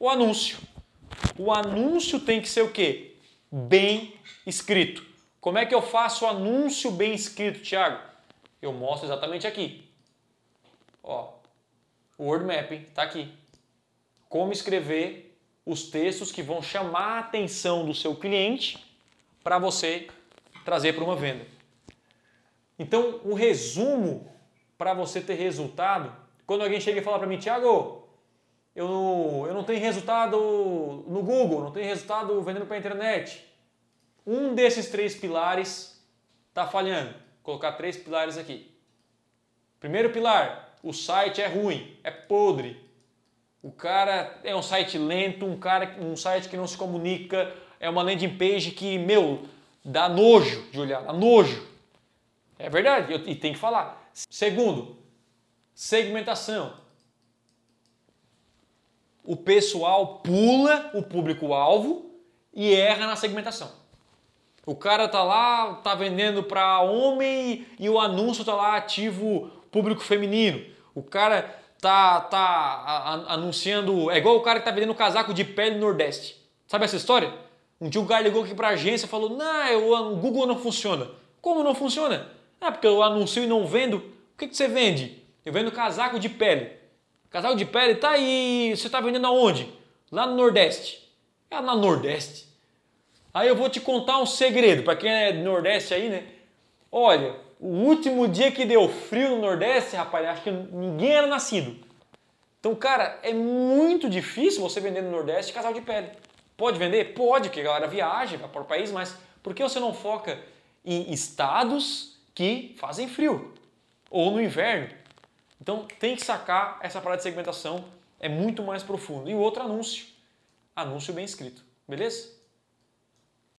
O anúncio. O anúncio tem que ser o quê? Bem escrito. Como é que eu faço o anúncio bem escrito, Thiago? Eu mostro exatamente aqui. Ó, o Word Mapping está aqui. Como escrever os textos que vão chamar a atenção do seu cliente para você trazer para uma venda. Então, o resumo para você ter resultado, quando alguém chega e fala para mim, Thiago, eu eu não tenho resultado no Google, não tenho resultado vendendo para a internet. Um desses três pilares está falhando. Vou colocar três pilares aqui. Primeiro pilar, o site é ruim, é podre. O cara é um site lento, um cara, um site que não se comunica, é uma landing page que, meu, dá nojo de olhar, dá nojo. É verdade, e tem que falar. Segundo, segmentação. O pessoal pula o público-alvo e erra na segmentação. O cara tá lá, tá vendendo para homem e o anúncio tá lá ativo público feminino. O cara tá, tá anunciando. É igual o cara que tá vendendo casaco de pele no Nordeste. Sabe essa história? Um dia o cara ligou aqui para a agência e falou: Não, o Google não funciona. Como não funciona? Ah, porque eu anuncio e não vendo. O que, que você vende? Eu vendo casaco de pele. Casaco de pele tá aí. Você tá vendendo aonde? Lá no Nordeste. É no Nordeste. Aí eu vou te contar um segredo, para quem é do Nordeste aí, né? Olha, o último dia que deu frio no Nordeste, rapaz, acho que ninguém era nascido. Então, cara, é muito difícil você vender no Nordeste casal de pele. Pode vender? Pode, porque a galera viaja para o país, mas por que você não foca em estados que fazem frio? Ou no inverno? Então tem que sacar essa parada de segmentação, é muito mais profundo. E o outro anúncio, anúncio bem escrito, beleza?